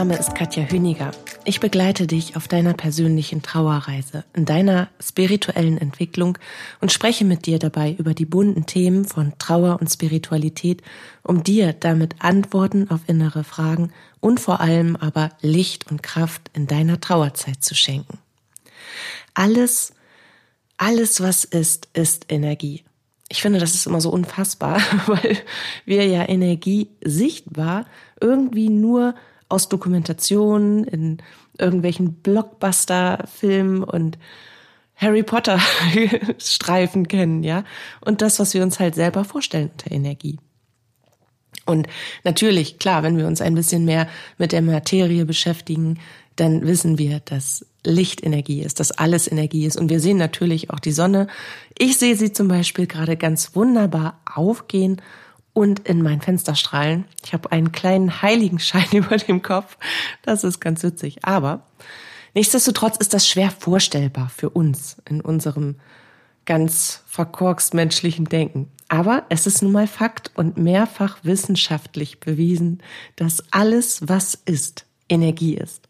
Name ist Katja Hüniger. Ich begleite dich auf deiner persönlichen Trauerreise, in deiner spirituellen Entwicklung und spreche mit dir dabei über die bunten Themen von Trauer und Spiritualität, um dir damit Antworten auf innere Fragen und vor allem aber Licht und Kraft in deiner Trauerzeit zu schenken. Alles, alles was ist, ist Energie. Ich finde, das ist immer so unfassbar, weil wir ja Energie sichtbar irgendwie nur aus Dokumentationen, in irgendwelchen Blockbuster-Filmen und Harry Potter Streifen kennen, ja. Und das, was wir uns halt selber vorstellen unter Energie. Und natürlich, klar, wenn wir uns ein bisschen mehr mit der Materie beschäftigen, dann wissen wir, dass Licht Energie ist, dass alles Energie ist. Und wir sehen natürlich auch die Sonne. Ich sehe sie zum Beispiel gerade ganz wunderbar aufgehen und in mein Fenster strahlen. Ich habe einen kleinen Heiligenschein über dem Kopf. Das ist ganz witzig. Aber nichtsdestotrotz ist das schwer vorstellbar für uns in unserem ganz verkorkst menschlichen Denken. Aber es ist nun mal Fakt und mehrfach wissenschaftlich bewiesen, dass alles, was ist, Energie ist.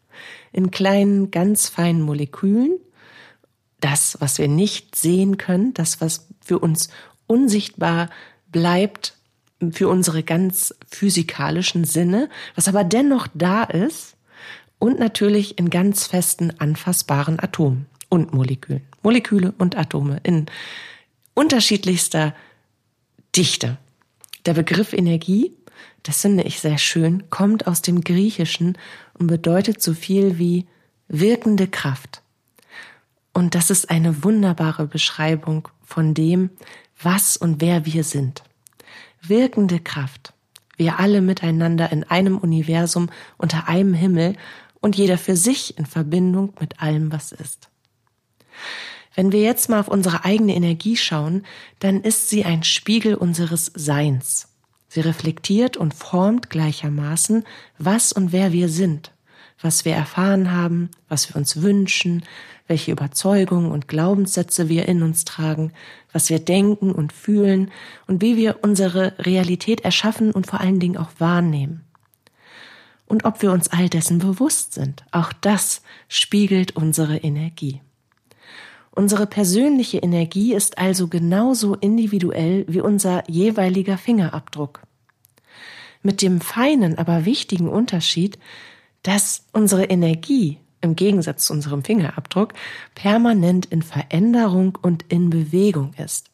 In kleinen, ganz feinen Molekülen. Das, was wir nicht sehen können, das, was für uns unsichtbar bleibt, für unsere ganz physikalischen Sinne, was aber dennoch da ist und natürlich in ganz festen, anfassbaren Atomen und Molekülen. Moleküle und Atome in unterschiedlichster Dichte. Der Begriff Energie, das finde ich sehr schön, kommt aus dem Griechischen und bedeutet so viel wie wirkende Kraft. Und das ist eine wunderbare Beschreibung von dem, was und wer wir sind wirkende Kraft. Wir alle miteinander in einem Universum unter einem Himmel und jeder für sich in Verbindung mit allem, was ist. Wenn wir jetzt mal auf unsere eigene Energie schauen, dann ist sie ein Spiegel unseres Seins. Sie reflektiert und formt gleichermaßen, was und wer wir sind, was wir erfahren haben, was wir uns wünschen, welche Überzeugungen und Glaubenssätze wir in uns tragen, was wir denken und fühlen und wie wir unsere Realität erschaffen und vor allen Dingen auch wahrnehmen. Und ob wir uns all dessen bewusst sind, auch das spiegelt unsere Energie. Unsere persönliche Energie ist also genauso individuell wie unser jeweiliger Fingerabdruck. Mit dem feinen, aber wichtigen Unterschied, dass unsere Energie im Gegensatz zu unserem Fingerabdruck permanent in Veränderung und in Bewegung ist.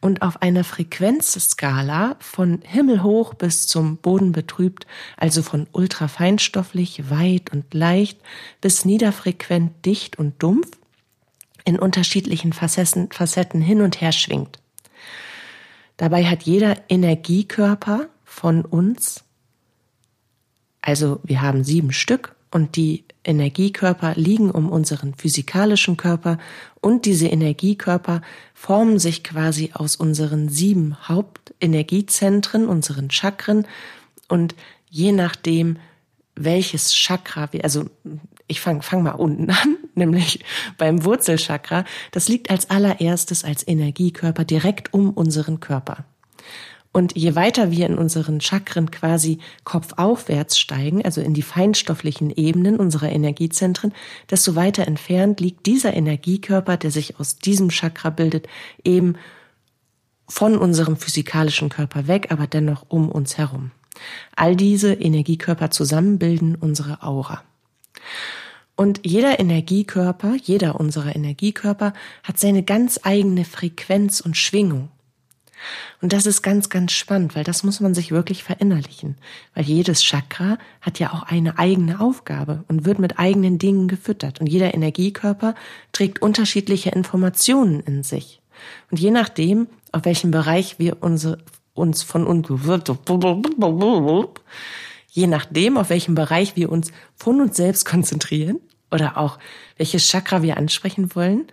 Und auf einer Frequenzskala von himmelhoch bis zum Boden betrübt, also von ultrafeinstofflich, weit und leicht bis niederfrequent, dicht und dumpf, in unterschiedlichen Facetten, Facetten hin und her schwingt. Dabei hat jeder Energiekörper von uns, also wir haben sieben Stück und die Energiekörper liegen um unseren physikalischen Körper und diese Energiekörper formen sich quasi aus unseren sieben Hauptenergiezentren, unseren Chakren und je nachdem, welches Chakra wir, also ich fange fang mal unten an, nämlich beim Wurzelchakra, das liegt als allererstes als Energiekörper direkt um unseren Körper. Und je weiter wir in unseren Chakren quasi kopfaufwärts steigen, also in die feinstofflichen Ebenen unserer Energiezentren, desto weiter entfernt liegt dieser Energiekörper, der sich aus diesem Chakra bildet, eben von unserem physikalischen Körper weg, aber dennoch um uns herum. All diese Energiekörper zusammen bilden unsere Aura. Und jeder Energiekörper, jeder unserer Energiekörper hat seine ganz eigene Frequenz und Schwingung. Und das ist ganz, ganz spannend, weil das muss man sich wirklich verinnerlichen. Weil jedes Chakra hat ja auch eine eigene Aufgabe und wird mit eigenen Dingen gefüttert. Und jeder Energiekörper trägt unterschiedliche Informationen in sich. Und je nachdem, auf welchem Bereich wir unsere, uns von uns, je nachdem, auf welchem Bereich wir uns von uns selbst konzentrieren, oder auch welches Chakra wir ansprechen wollen.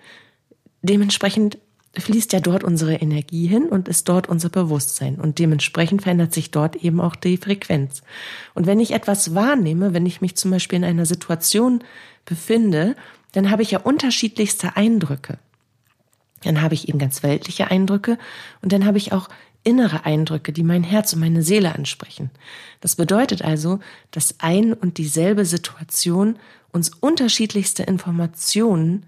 Dementsprechend fließt ja dort unsere Energie hin und ist dort unser Bewusstsein. Und dementsprechend verändert sich dort eben auch die Frequenz. Und wenn ich etwas wahrnehme, wenn ich mich zum Beispiel in einer Situation befinde, dann habe ich ja unterschiedlichste Eindrücke. Dann habe ich eben ganz weltliche Eindrücke und dann habe ich auch innere Eindrücke, die mein Herz und meine Seele ansprechen. Das bedeutet also, dass ein und dieselbe Situation uns unterschiedlichste Informationen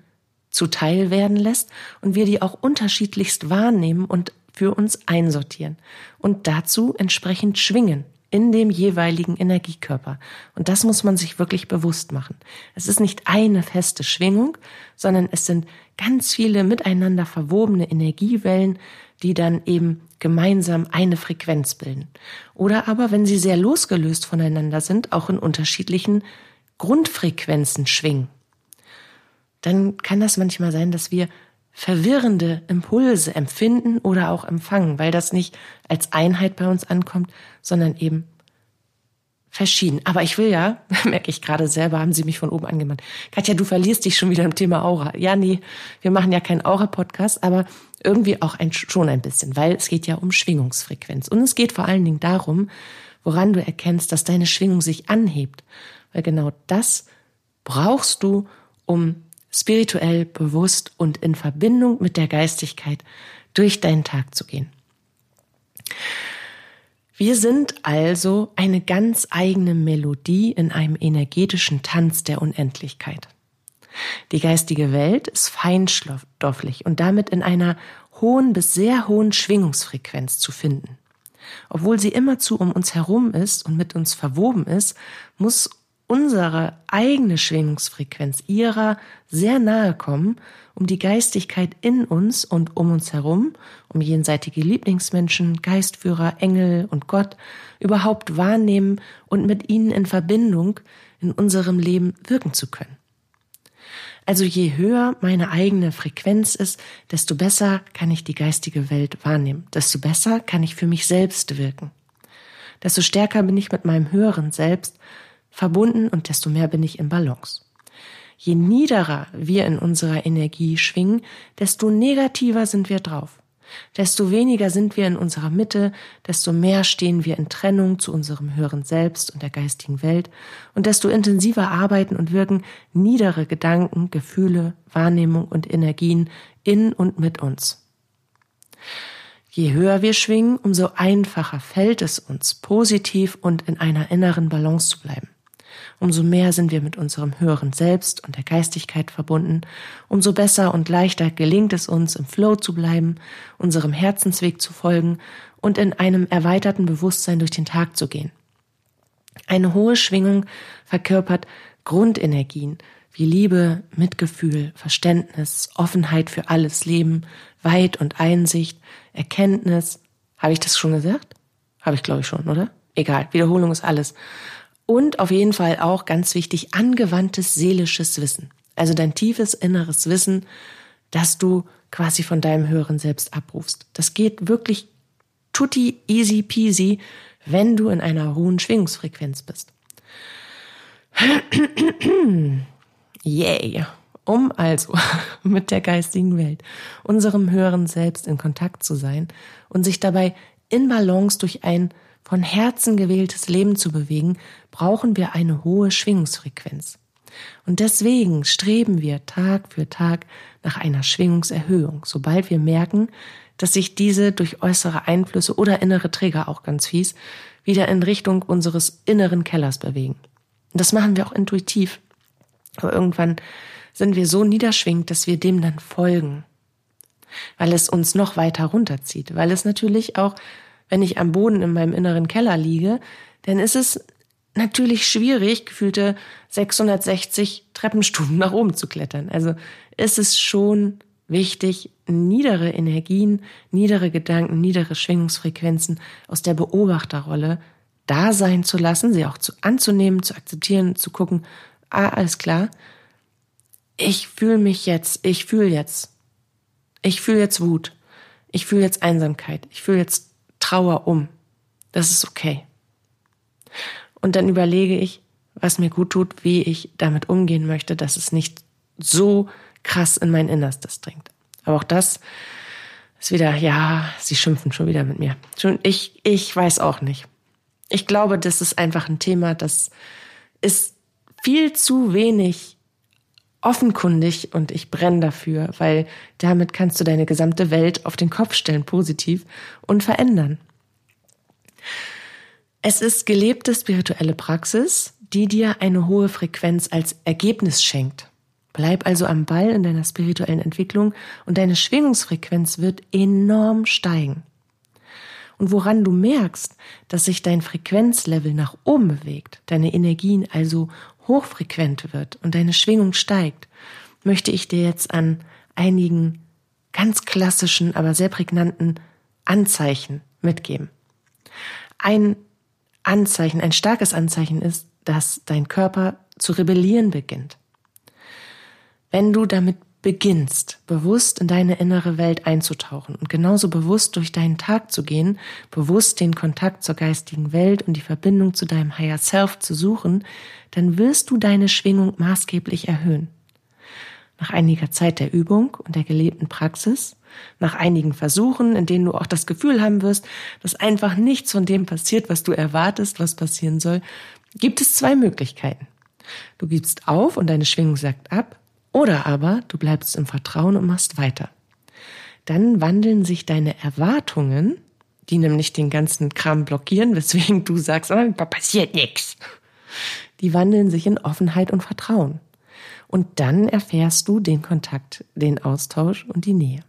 zuteil werden lässt und wir die auch unterschiedlichst wahrnehmen und für uns einsortieren und dazu entsprechend schwingen in dem jeweiligen Energiekörper. Und das muss man sich wirklich bewusst machen. Es ist nicht eine feste Schwingung, sondern es sind ganz viele miteinander verwobene Energiewellen, die dann eben gemeinsam eine Frequenz bilden. Oder aber, wenn sie sehr losgelöst voneinander sind, auch in unterschiedlichen Grundfrequenzen schwingen dann kann das manchmal sein, dass wir verwirrende Impulse empfinden oder auch empfangen, weil das nicht als Einheit bei uns ankommt, sondern eben verschieden. Aber ich will ja, merke ich gerade selber, haben Sie mich von oben angemahnt. Katja, du verlierst dich schon wieder im Thema Aura. Ja, nee, wir machen ja keinen Aura-Podcast, aber irgendwie auch ein, schon ein bisschen, weil es geht ja um Schwingungsfrequenz. Und es geht vor allen Dingen darum, woran du erkennst, dass deine Schwingung sich anhebt. Weil genau das brauchst du, um spirituell, bewusst und in Verbindung mit der Geistigkeit durch deinen Tag zu gehen. Wir sind also eine ganz eigene Melodie in einem energetischen Tanz der Unendlichkeit. Die geistige Welt ist feinstofflich und damit in einer hohen bis sehr hohen Schwingungsfrequenz zu finden. Obwohl sie immerzu um uns herum ist und mit uns verwoben ist, muss unsere eigene Schwingungsfrequenz ihrer sehr nahe kommen, um die Geistigkeit in uns und um uns herum, um jenseitige Lieblingsmenschen, Geistführer, Engel und Gott überhaupt wahrnehmen und mit ihnen in Verbindung in unserem Leben wirken zu können. Also je höher meine eigene Frequenz ist, desto besser kann ich die geistige Welt wahrnehmen, desto besser kann ich für mich selbst wirken. Desto stärker bin ich mit meinem höheren Selbst verbunden und desto mehr bin ich im Balance. Je niederer wir in unserer Energie schwingen, desto negativer sind wir drauf. Desto weniger sind wir in unserer Mitte, desto mehr stehen wir in Trennung zu unserem höheren Selbst und der geistigen Welt und desto intensiver arbeiten und wirken niedere Gedanken, Gefühle, Wahrnehmung und Energien in und mit uns. Je höher wir schwingen, umso einfacher fällt es uns, positiv und in einer inneren Balance zu bleiben umso mehr sind wir mit unserem höheren Selbst und der Geistigkeit verbunden, umso besser und leichter gelingt es uns, im Flow zu bleiben, unserem Herzensweg zu folgen und in einem erweiterten Bewusstsein durch den Tag zu gehen. Eine hohe Schwingung verkörpert Grundenergien wie Liebe, Mitgefühl, Verständnis, Offenheit für alles Leben, Weit und Einsicht, Erkenntnis. Habe ich das schon gesagt? Habe ich, glaube ich, schon, oder? Egal, Wiederholung ist alles. Und auf jeden Fall auch ganz wichtig, angewandtes seelisches Wissen. Also dein tiefes inneres Wissen, das du quasi von deinem höheren Selbst abrufst. Das geht wirklich tutti easy peasy, wenn du in einer hohen Schwingungsfrequenz bist. Yay! Um also mit der geistigen Welt, unserem höheren Selbst in Kontakt zu sein und sich dabei in Balance durch ein von Herzen gewähltes Leben zu bewegen, brauchen wir eine hohe Schwingungsfrequenz. Und deswegen streben wir Tag für Tag nach einer Schwingungserhöhung, sobald wir merken, dass sich diese durch äußere Einflüsse oder innere Träger auch ganz fies wieder in Richtung unseres inneren Kellers bewegen. Und das machen wir auch intuitiv. Aber irgendwann sind wir so niederschwingend, dass wir dem dann folgen, weil es uns noch weiter runterzieht, weil es natürlich auch wenn ich am Boden in meinem inneren Keller liege, dann ist es natürlich schwierig, gefühlte 660 Treppenstufen nach oben zu klettern. Also ist es schon wichtig, niedere Energien, niedere Gedanken, niedere Schwingungsfrequenzen aus der Beobachterrolle da sein zu lassen, sie auch zu, anzunehmen, zu akzeptieren, zu gucken, ah, alles klar, ich fühle mich jetzt, ich fühle jetzt, ich fühle jetzt Wut, ich fühle jetzt Einsamkeit, ich fühle jetzt Trauer um. Das ist okay. Und dann überlege ich, was mir gut tut, wie ich damit umgehen möchte, dass es nicht so krass in mein Innerstes dringt. Aber auch das ist wieder, ja, sie schimpfen schon wieder mit mir. Schon, ich, ich weiß auch nicht. Ich glaube, das ist einfach ein Thema, das ist viel zu wenig offenkundig und ich brenne dafür, weil damit kannst du deine gesamte Welt auf den Kopf stellen, positiv und verändern. Es ist gelebte spirituelle Praxis, die dir eine hohe Frequenz als Ergebnis schenkt. Bleib also am Ball in deiner spirituellen Entwicklung und deine Schwingungsfrequenz wird enorm steigen. Und woran du merkst, dass sich dein Frequenzlevel nach oben bewegt, deine Energien also hochfrequent wird und deine Schwingung steigt, möchte ich dir jetzt an einigen ganz klassischen, aber sehr prägnanten Anzeichen mitgeben. Ein Anzeichen, ein starkes Anzeichen ist, dass dein Körper zu rebellieren beginnt. Wenn du damit beginnst, bewusst in deine innere Welt einzutauchen und genauso bewusst durch deinen Tag zu gehen, bewusst den Kontakt zur geistigen Welt und die Verbindung zu deinem Higher Self zu suchen, dann wirst du deine Schwingung maßgeblich erhöhen. Nach einiger Zeit der Übung und der gelebten Praxis, nach einigen Versuchen, in denen du auch das Gefühl haben wirst, dass einfach nichts von dem passiert, was du erwartest, was passieren soll, gibt es zwei Möglichkeiten. Du gibst auf und deine Schwingung sagt ab, oder aber du bleibst im Vertrauen und machst weiter. Dann wandeln sich deine Erwartungen, die nämlich den ganzen Kram blockieren, weswegen du sagst, oh, passiert nichts. Die wandeln sich in Offenheit und Vertrauen. Und dann erfährst du den Kontakt, den Austausch und die Nähe.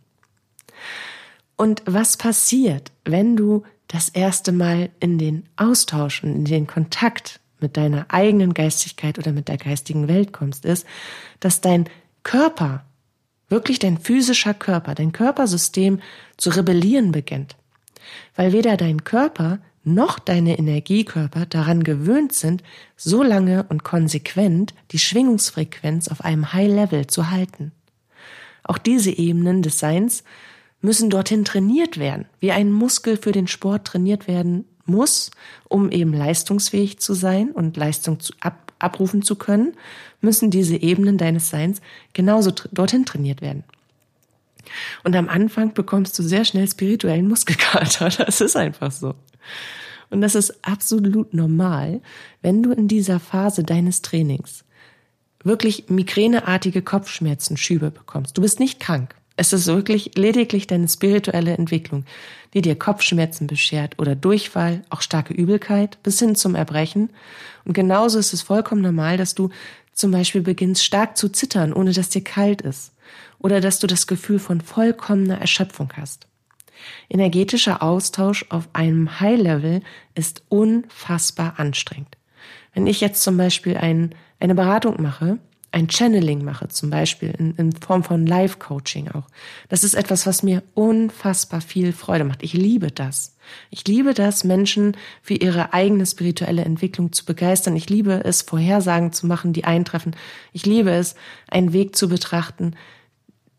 Und was passiert, wenn du das erste Mal in den Austausch und in den Kontakt mit deiner eigenen Geistigkeit oder mit der geistigen Welt kommst, ist, dass dein Körper, wirklich dein physischer Körper, dein Körpersystem zu rebellieren beginnt. Weil weder dein Körper noch deine Energiekörper daran gewöhnt sind, so lange und konsequent die Schwingungsfrequenz auf einem High Level zu halten. Auch diese Ebenen des Seins müssen dorthin trainiert werden, wie ein Muskel für den Sport trainiert werden muss, um eben leistungsfähig zu sein und Leistung zu, ab, abrufen zu können, müssen diese Ebenen deines Seins genauso dorthin trainiert werden. Und am Anfang bekommst du sehr schnell spirituellen Muskelkater. Das ist einfach so. Und das ist absolut normal, wenn du in dieser Phase deines Trainings wirklich migräneartige Kopfschmerzen, Schübe bekommst. Du bist nicht krank. Es ist wirklich lediglich deine spirituelle Entwicklung, die dir Kopfschmerzen beschert oder Durchfall, auch starke Übelkeit bis hin zum Erbrechen. Und genauso ist es vollkommen normal, dass du zum Beispiel beginnst stark zu zittern, ohne dass dir kalt ist. Oder dass du das Gefühl von vollkommener Erschöpfung hast. Energetischer Austausch auf einem High-Level ist unfassbar anstrengend. Wenn ich jetzt zum Beispiel ein, eine Beratung mache, ein Channeling mache, zum Beispiel in, in Form von Live-Coaching auch. Das ist etwas, was mir unfassbar viel Freude macht. Ich liebe das. Ich liebe das, Menschen für ihre eigene spirituelle Entwicklung zu begeistern. Ich liebe es, Vorhersagen zu machen, die eintreffen. Ich liebe es, einen Weg zu betrachten,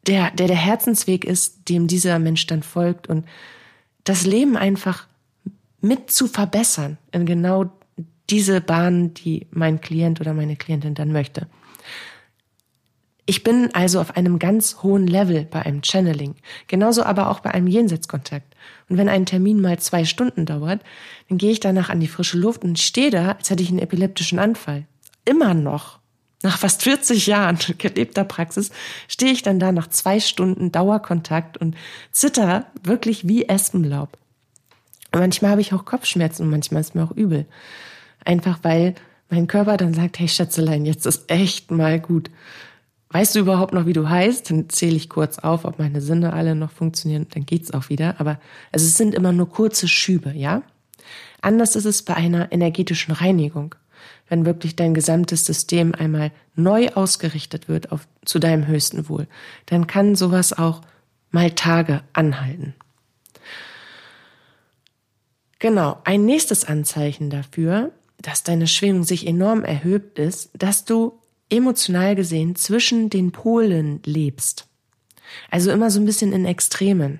der, der der Herzensweg ist, dem dieser Mensch dann folgt und das Leben einfach mit zu verbessern in genau diese Bahn, die mein Klient oder meine Klientin dann möchte. Ich bin also auf einem ganz hohen Level bei einem Channeling, genauso aber auch bei einem Jenseitskontakt. Und wenn ein Termin mal zwei Stunden dauert, dann gehe ich danach an die frische Luft und stehe da, als hätte ich einen epileptischen Anfall. Immer noch. Nach fast 40 Jahren gelebter Praxis stehe ich dann da nach zwei Stunden Dauerkontakt und zitter wirklich wie Espenlaub. Und manchmal habe ich auch Kopfschmerzen und manchmal ist mir auch übel. Einfach weil mein Körper dann sagt, hey Schätzelein, jetzt ist echt mal gut. Weißt du überhaupt noch, wie du heißt? Dann zähle ich kurz auf, ob meine Sinne alle noch funktionieren, dann geht's auch wieder. Aber also es sind immer nur kurze Schübe, ja? Anders ist es bei einer energetischen Reinigung. Wenn wirklich dein gesamtes System einmal neu ausgerichtet wird auf, zu deinem höchsten Wohl, dann kann sowas auch mal Tage anhalten. Genau, ein nächstes Anzeichen dafür, dass deine Schwingung sich enorm erhöht ist, dass du emotional gesehen zwischen den Polen lebst. Also immer so ein bisschen in Extremen.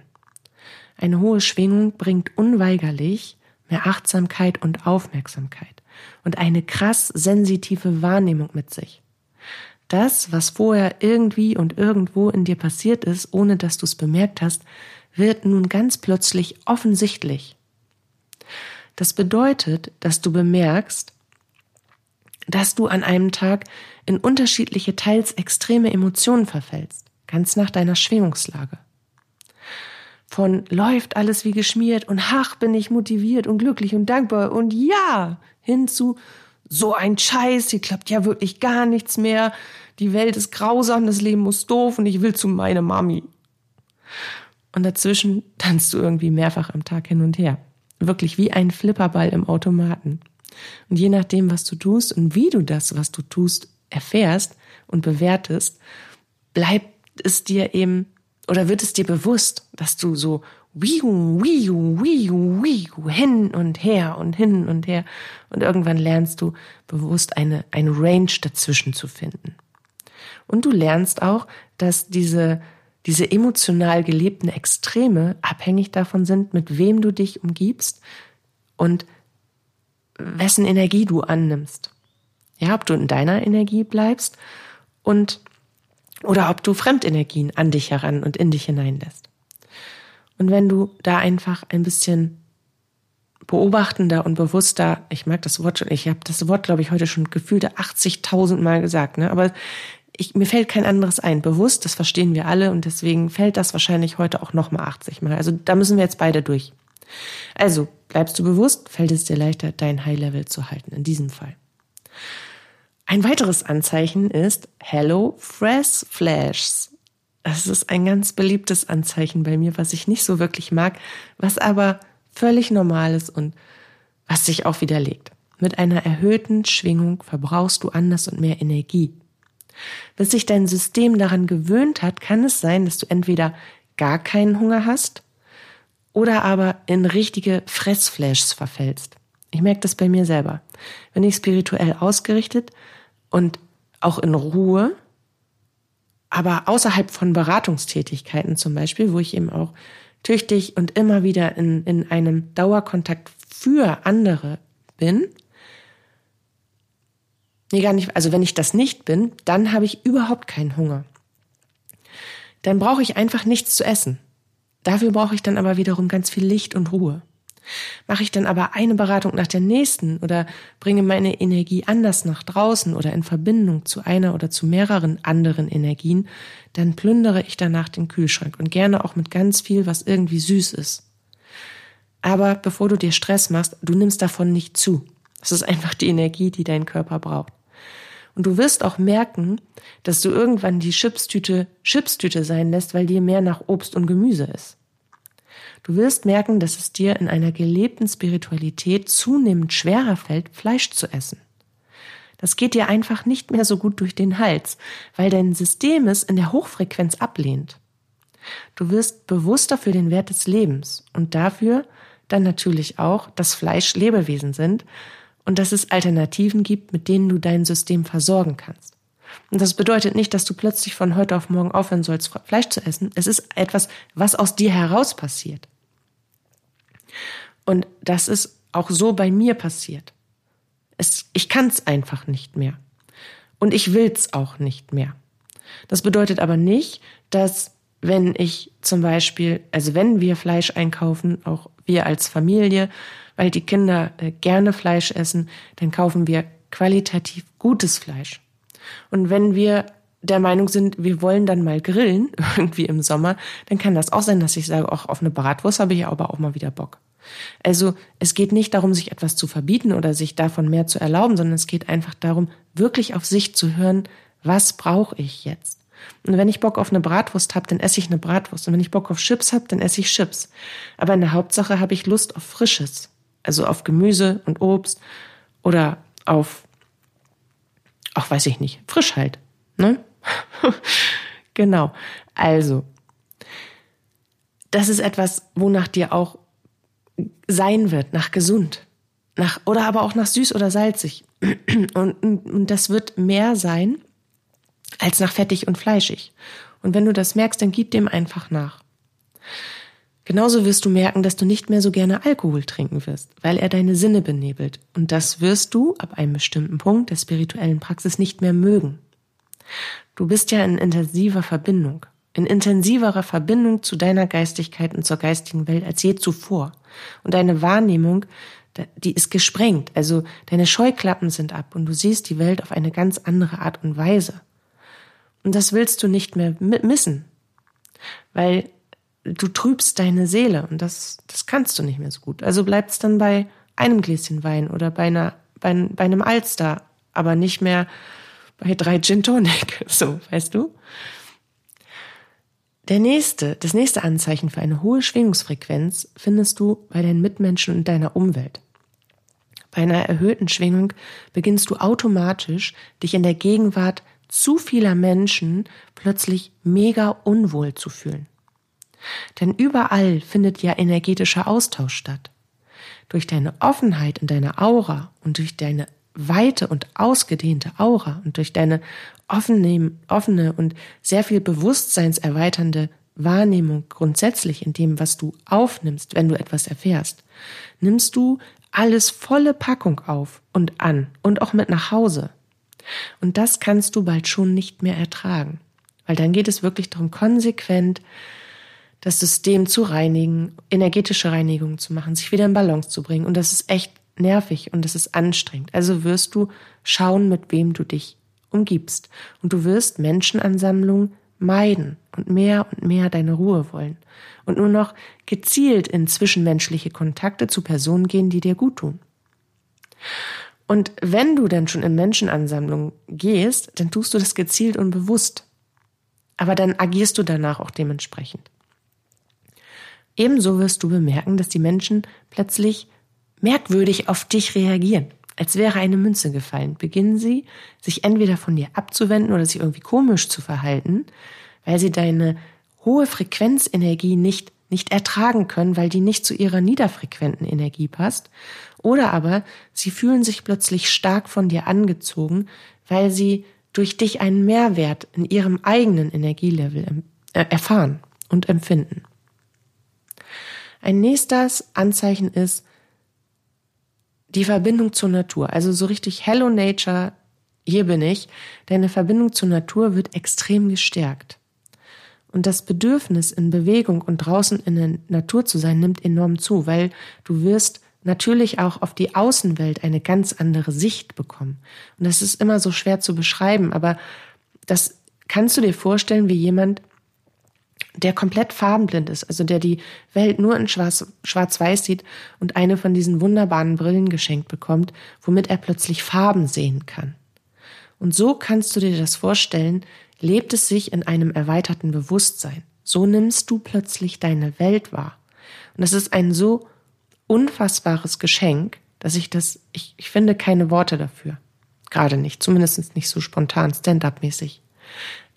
Eine hohe Schwingung bringt unweigerlich mehr Achtsamkeit und Aufmerksamkeit. und eine krass sensitive Wahrnehmung mit sich. Das, was vorher irgendwie und irgendwo in dir passiert ist, ohne dass du es bemerkt hast, wird nun ganz plötzlich offensichtlich. Das bedeutet, dass du bemerkst, dass du an einem Tag in unterschiedliche, teils extreme Emotionen verfällst, ganz nach deiner Schwingungslage. Von läuft alles wie geschmiert und ach, bin ich motiviert und glücklich und dankbar und ja, hin zu so ein Scheiß, hier klappt ja wirklich gar nichts mehr, die Welt ist grausam, das Leben muss doof und ich will zu meiner Mami. Und dazwischen tanzt du irgendwie mehrfach am Tag hin und her. Wirklich wie ein Flipperball im Automaten. Und je nachdem, was du tust und wie du das, was du tust, erfährst und bewertest, bleibt es dir eben oder wird es dir bewusst, dass du so wiu, wiu, wiu, wiu, hin und her und hin und her und irgendwann lernst du bewusst eine, eine Range dazwischen zu finden. Und du lernst auch, dass diese, diese emotional gelebten Extreme abhängig davon sind, mit wem du dich umgibst und wessen Energie du annimmst. Ja, ob du in deiner Energie bleibst und oder ob du Fremdenergien an dich heran und in dich hineinlässt. Und wenn du da einfach ein bisschen beobachtender und bewusster, ich mag das Wort schon, ich habe das Wort, glaube ich, heute schon gefühlte 80.000 Mal gesagt, ne? aber ich, mir fällt kein anderes ein. Bewusst, das verstehen wir alle und deswegen fällt das wahrscheinlich heute auch nochmal 80 Mal. Also da müssen wir jetzt beide durch. Also bleibst du bewusst, fällt es dir leichter, dein High Level zu halten, in diesem Fall. Ein weiteres Anzeichen ist Hello Fresh Flashes. Das ist ein ganz beliebtes Anzeichen bei mir, was ich nicht so wirklich mag, was aber völlig normal ist und was sich auch widerlegt. Mit einer erhöhten Schwingung verbrauchst du anders und mehr Energie. Bis sich dein System daran gewöhnt hat, kann es sein, dass du entweder gar keinen Hunger hast oder aber in richtige Fressflashs verfällst. Ich merke das bei mir selber. Wenn ich spirituell ausgerichtet und auch in Ruhe, aber außerhalb von Beratungstätigkeiten zum Beispiel, wo ich eben auch tüchtig und immer wieder in, in einem Dauerkontakt für andere bin, nee, gar nicht, also wenn ich das nicht bin, dann habe ich überhaupt keinen Hunger. Dann brauche ich einfach nichts zu essen. Dafür brauche ich dann aber wiederum ganz viel Licht und Ruhe. Mache ich dann aber eine Beratung nach der nächsten oder bringe meine Energie anders nach draußen oder in Verbindung zu einer oder zu mehreren anderen Energien, dann plündere ich danach den Kühlschrank und gerne auch mit ganz viel, was irgendwie süß ist. Aber bevor du dir Stress machst, du nimmst davon nicht zu. Das ist einfach die Energie, die dein Körper braucht. Und du wirst auch merken, dass du irgendwann die Chipstüte Chipstüte sein lässt, weil dir mehr nach Obst und Gemüse ist. Du wirst merken, dass es dir in einer gelebten Spiritualität zunehmend schwerer fällt, Fleisch zu essen. Das geht dir einfach nicht mehr so gut durch den Hals, weil dein System es in der Hochfrequenz ablehnt. Du wirst bewusster für den Wert des Lebens und dafür dann natürlich auch, dass Fleisch Lebewesen sind und dass es Alternativen gibt, mit denen du dein System versorgen kannst. Und das bedeutet nicht, dass du plötzlich von heute auf morgen aufhören sollst, Fleisch zu essen. Es ist etwas, was aus dir heraus passiert. Und das ist auch so bei mir passiert. Es, ich kann es einfach nicht mehr. Und ich will es auch nicht mehr. Das bedeutet aber nicht, dass wenn ich zum Beispiel, also wenn wir Fleisch einkaufen, auch wir als Familie, weil die Kinder äh, gerne Fleisch essen, dann kaufen wir qualitativ gutes Fleisch. Und wenn wir der Meinung sind, wir wollen dann mal grillen, irgendwie im Sommer, dann kann das auch sein, dass ich sage, auch auf eine Bratwurst habe ich aber auch mal wieder Bock. Also es geht nicht darum, sich etwas zu verbieten oder sich davon mehr zu erlauben, sondern es geht einfach darum, wirklich auf sich zu hören, was brauche ich jetzt? Und wenn ich Bock auf eine Bratwurst habe, dann esse ich eine Bratwurst. Und wenn ich Bock auf Chips habe, dann esse ich Chips. Aber in der Hauptsache habe ich Lust auf Frisches. Also auf Gemüse und Obst oder auf, auch weiß ich nicht, frisch halt. Ne? genau. Also, das ist etwas, wonach dir auch sein wird, nach gesund. Nach, oder aber auch nach süß oder salzig. Und, und, und das wird mehr sein als nach fettig und fleischig. Und wenn du das merkst, dann gib dem einfach nach. Genauso wirst du merken, dass du nicht mehr so gerne Alkohol trinken wirst, weil er deine Sinne benebelt. Und das wirst du ab einem bestimmten Punkt der spirituellen Praxis nicht mehr mögen. Du bist ja in intensiver Verbindung, in intensiverer Verbindung zu deiner Geistigkeit und zur geistigen Welt als je zuvor. Und deine Wahrnehmung, die ist gesprengt. Also deine Scheuklappen sind ab und du siehst die Welt auf eine ganz andere Art und Weise. Und das willst du nicht mehr missen, weil du trübst deine Seele und das, das kannst du nicht mehr so gut. Also bleibt's dann bei einem Gläschen Wein oder bei, einer, bei, bei einem Alster, aber nicht mehr bei drei Gin Tonic, so, weißt du? Der nächste, das nächste Anzeichen für eine hohe Schwingungsfrequenz findest du bei deinen Mitmenschen und deiner Umwelt. Bei einer erhöhten Schwingung beginnst du automatisch, dich in der Gegenwart zu vieler Menschen plötzlich mega unwohl zu fühlen. Denn überall findet ja energetischer Austausch statt. Durch deine Offenheit in deiner Aura und durch deine weite und ausgedehnte Aura und durch deine offene, offene und sehr viel bewusstseinserweiternde Wahrnehmung grundsätzlich in dem, was du aufnimmst, wenn du etwas erfährst, nimmst du alles volle Packung auf und an und auch mit nach Hause. Und das kannst du bald schon nicht mehr ertragen, weil dann geht es wirklich darum, konsequent das System zu reinigen, energetische Reinigung zu machen, sich wieder in Balance zu bringen. Und das ist echt nervig und das ist anstrengend. Also wirst du schauen, mit wem du dich umgibst. Und du wirst Menschenansammlungen meiden und mehr und mehr deine Ruhe wollen. Und nur noch gezielt in zwischenmenschliche Kontakte zu Personen gehen, die dir gut tun. Und wenn du dann schon in Menschenansammlungen gehst, dann tust du das gezielt und bewusst. Aber dann agierst du danach auch dementsprechend. Ebenso wirst du bemerken, dass die Menschen plötzlich merkwürdig auf dich reagieren, als wäre eine Münze gefallen. Beginnen sie, sich entweder von dir abzuwenden oder sich irgendwie komisch zu verhalten, weil sie deine hohe Frequenzenergie nicht nicht ertragen können, weil die nicht zu ihrer niederfrequenten Energie passt, oder aber sie fühlen sich plötzlich stark von dir angezogen, weil sie durch dich einen Mehrwert in ihrem eigenen Energielevel äh, erfahren und empfinden. Ein nächstes Anzeichen ist die Verbindung zur Natur. Also so richtig Hello Nature, hier bin ich. Deine Verbindung zur Natur wird extrem gestärkt. Und das Bedürfnis in Bewegung und draußen in der Natur zu sein nimmt enorm zu, weil du wirst natürlich auch auf die Außenwelt eine ganz andere Sicht bekommen. Und das ist immer so schwer zu beschreiben, aber das kannst du dir vorstellen, wie jemand, der komplett farbenblind ist, also der die Welt nur in Schwarz-Weiß sieht und eine von diesen wunderbaren Brillen geschenkt bekommt, womit er plötzlich Farben sehen kann. Und so kannst du dir das vorstellen, lebt es sich in einem erweiterten Bewusstsein. So nimmst du plötzlich deine Welt wahr. Und das ist ein so unfassbares Geschenk, dass ich das, ich, ich finde keine Worte dafür. Gerade nicht, zumindest nicht so spontan, stand-up-mäßig.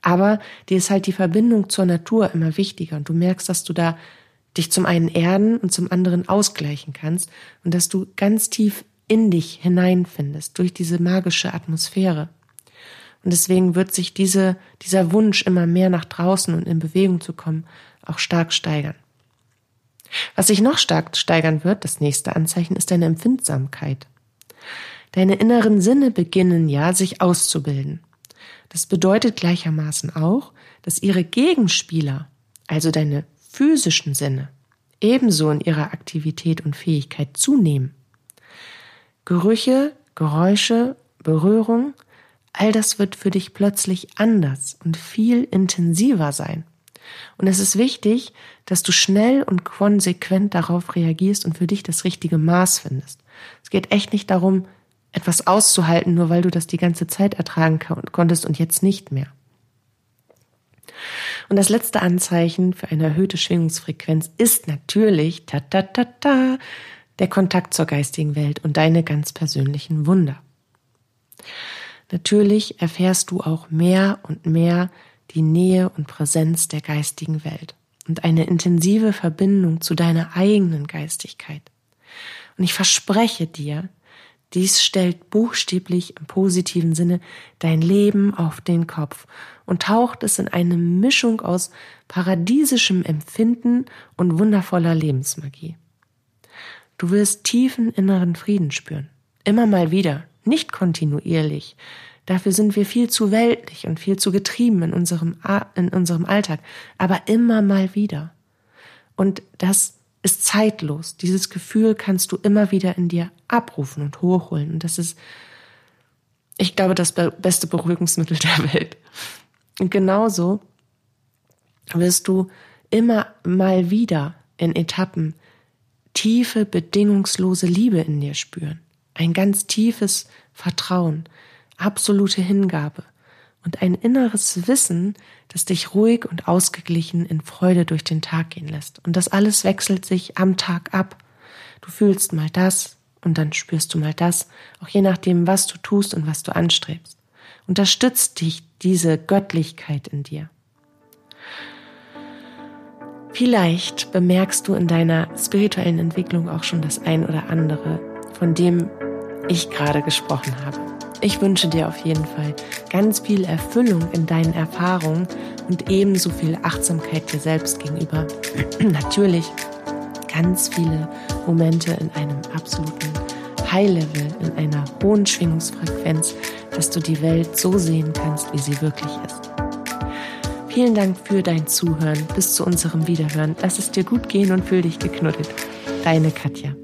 Aber dir ist halt die Verbindung zur Natur immer wichtiger und du merkst, dass du da dich zum einen erden und zum anderen ausgleichen kannst und dass du ganz tief in dich hineinfindest durch diese magische Atmosphäre. Und deswegen wird sich diese, dieser Wunsch, immer mehr nach draußen und in Bewegung zu kommen, auch stark steigern. Was sich noch stark steigern wird, das nächste Anzeichen, ist deine Empfindsamkeit. Deine inneren Sinne beginnen ja, sich auszubilden. Das bedeutet gleichermaßen auch, dass ihre Gegenspieler, also deine physischen Sinne, ebenso in ihrer Aktivität und Fähigkeit zunehmen. Gerüche, Geräusche, Berührung, all das wird für dich plötzlich anders und viel intensiver sein. Und es ist wichtig, dass du schnell und konsequent darauf reagierst und für dich das richtige Maß findest. Es geht echt nicht darum, etwas auszuhalten, nur weil du das die ganze Zeit ertragen konntest und jetzt nicht mehr. Und das letzte Anzeichen für eine erhöhte Schwingungsfrequenz ist natürlich ta ta ta ta der Kontakt zur geistigen Welt und deine ganz persönlichen Wunder. Natürlich erfährst du auch mehr und mehr die Nähe und Präsenz der geistigen Welt und eine intensive Verbindung zu deiner eigenen Geistigkeit. Und ich verspreche dir, Dies stellt buchstäblich im positiven Sinne dein Leben auf den Kopf und taucht es in eine Mischung aus paradiesischem Empfinden und wundervoller Lebensmagie. Du wirst tiefen inneren Frieden spüren. Immer mal wieder, nicht kontinuierlich. Dafür sind wir viel zu weltlich und viel zu getrieben in unserem, in unserem Alltag. Aber immer mal wieder. Und das ist zeitlos. Dieses Gefühl kannst du immer wieder in dir abrufen und hochholen. Und das ist, ich glaube, das beste Beruhigungsmittel der Welt. Und genauso wirst du immer mal wieder in Etappen tiefe, bedingungslose Liebe in dir spüren. Ein ganz tiefes Vertrauen, absolute Hingabe und ein inneres Wissen, das dich ruhig und ausgeglichen in Freude durch den Tag gehen lässt. Und das alles wechselt sich am Tag ab. Du fühlst mal das und dann spürst du mal das, auch je nachdem, was du tust und was du anstrebst. Unterstützt dich diese Göttlichkeit in dir. Vielleicht bemerkst du in deiner spirituellen Entwicklung auch schon das ein oder andere, von dem ich gerade gesprochen habe. Ich wünsche dir auf jeden Fall ganz viel Erfüllung in deinen Erfahrungen und ebenso viel Achtsamkeit dir selbst gegenüber. Natürlich ganz viele Momente in einem absoluten High-Level, in einer hohen Schwingungsfrequenz, dass du die Welt so sehen kannst, wie sie wirklich ist. Vielen Dank für dein Zuhören. Bis zu unserem Wiederhören. Lass es dir gut gehen und fühl dich geknuddelt. Deine Katja.